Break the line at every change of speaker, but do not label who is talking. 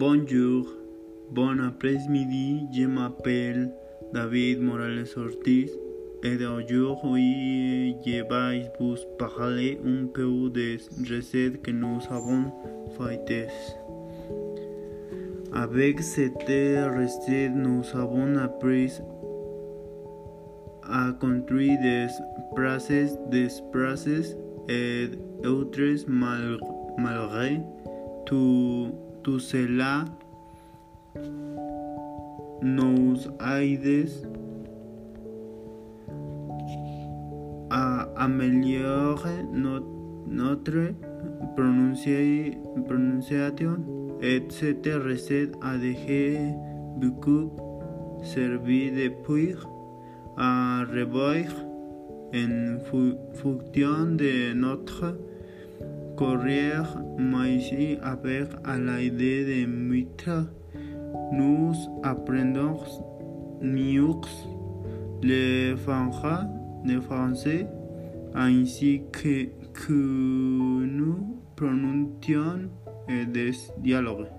Bonjour, bon après-midi, je m'appelle David Morales Ortiz et aujourd'hui je vais vous parler un peu des recettes que nous avons faites. Avec cette recette, nous avons appris à construire des phrases, des phrases et autres mal, malgré tout, nous aide à améliorer notre, notre prononciation et cette recette a déjà beaucoup servi depuis à revoir en fonction de notre carrière, mais avec l'idée de mettre nous apprenons mieux le français, le français ainsi que, que nous prononcions des dialogues.